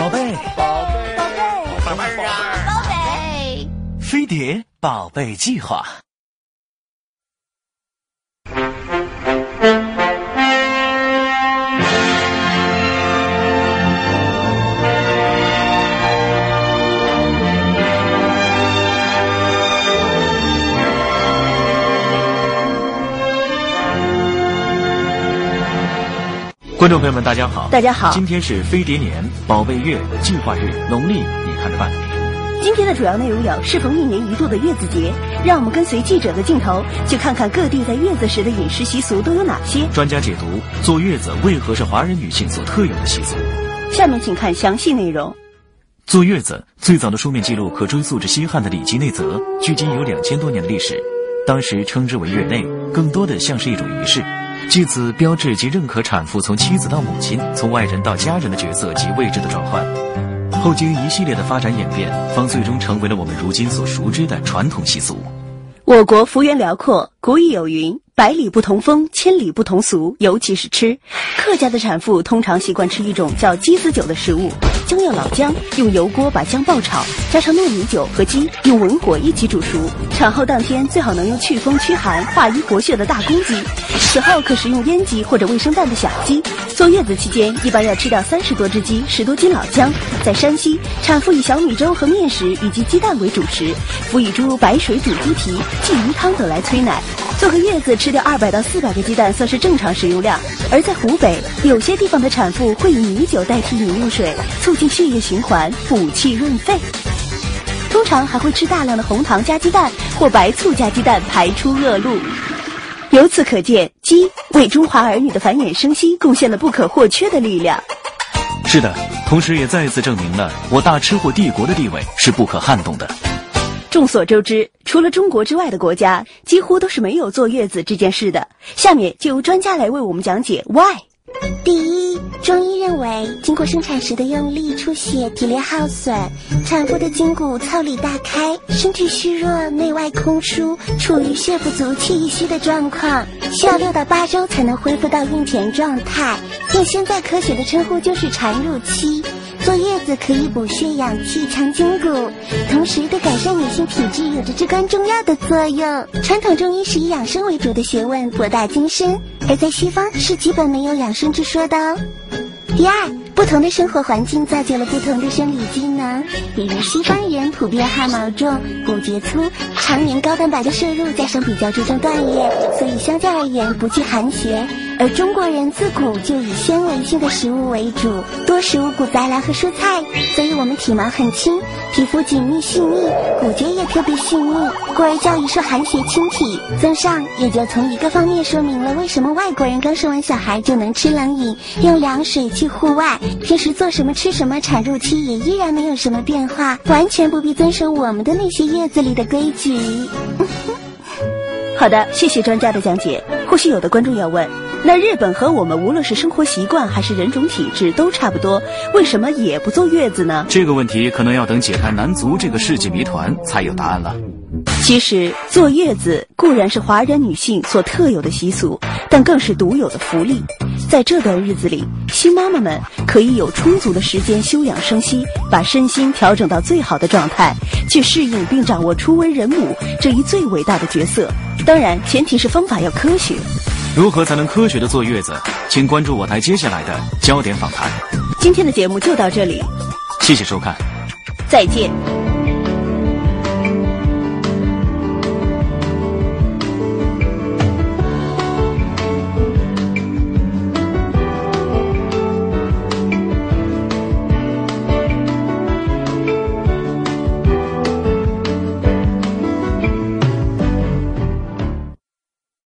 宝贝，宝贝，宝贝，宝贝。啊，宝贝，飞碟宝贝计划。观众朋友们，大家好！大家好今天是飞碟年宝贝月计划日，农历你看着办。今天的主要内容有：适逢一年一度的月子节，让我们跟随记者的镜头，去看看各地在月子时的饮食习俗都有哪些。专家解读坐月子为何是华人女性所特有的习俗。下面请看详细内容。坐月子最早的书面记录可追溯至西汉的《礼记内则》，距今有两千多年的历史。当时称之为月内，更多的像是一种仪式。据此标志及认可产妇从妻子到母亲、从外人到家人的角色及位置的转换，后经一系列的发展演变，方最终成为了我们如今所熟知的传统习俗。我国幅员辽阔，古已有云：“百里不同风，千里不同俗。”尤其是吃，客家的产妇通常习惯吃一种叫鸡丝酒的食物。姜要老姜，用油锅把姜爆炒，加上糯米酒和鸡，用文火一起煮熟。产后当天最好能用祛风驱寒、化瘀活血的大公鸡，此后可食用阉鸡或者未生蛋的小鸡。坐月子期间，一般要吃掉三十多只鸡、十多斤老姜。在山西，产妇以小米粥和面食以及鸡蛋为主食，辅以诸如白水煮鸡蹄、鲫鱼汤等来催奶。坐个月子吃掉二百到四百个鸡蛋算是正常食用量。而在湖北，有些地方的产妇会以米酒代替饮用水，促进血液循环，补气润肺。通常还会吃大量的红糖加鸡蛋或白醋加鸡蛋，排出恶露。由此可见，鸡为中华儿女的繁衍生息贡献了不可或缺的力量。是的，同时也再一次证明了我大吃货帝国的地位是不可撼动的。众所周知，除了中国之外的国家，几乎都是没有坐月子这件事的。下面就由专家来为我们讲解 why。第一，中医认为，经过生产时的用力出血，体力耗损，产妇的筋骨腠理大开，身体虚弱，内外空疏，处于血不足、气亦虚的状况，需要六到八周才能恢复到孕前状态。用现在科学的称呼就是产褥期。坐月子可以补血养气、强筋骨，同时对改善女性体质有着至关重要的作用。传统中医是以养生为主的学问，博大精深，而在西方是基本没有养生之说的哦。第二，不同的生活环境造就了不同的生理机能。比如西方人普遍汗毛重、骨节粗，常年高蛋白的摄入，加上比较注重锻炼，所以相较而言不惧寒邪。而中国人自古就以纤维性的食物为主，多食五谷杂粮和蔬菜，所以我们体毛很轻，皮肤紧密细腻，骨节也特别细腻，故而叫一说寒血清体。综上，也就从一个方面说明了为什么外国人刚生完小孩就能吃冷饮，用凉水去户外，平时做什么吃什么，产褥期也依然没有什么变化，完全不必遵守我们的那些月子里的规矩。好的，谢谢专家的讲解。或许有的观众要问。那日本和我们无论是生活习惯还是人种体质都差不多，为什么也不坐月子呢？这个问题可能要等解开男足这个世纪谜团才有答案了。其实坐月子固然是华人女性所特有的习俗，但更是独有的福利。在这段日子里，新妈妈们可以有充足的时间休养生息，把身心调整到最好的状态，去适应并掌握初为人母这一最伟大的角色。当然，前提是方法要科学。如何才能科学的坐月子？请关注我台接下来的焦点访谈。今天的节目就到这里，谢谢收看，再见。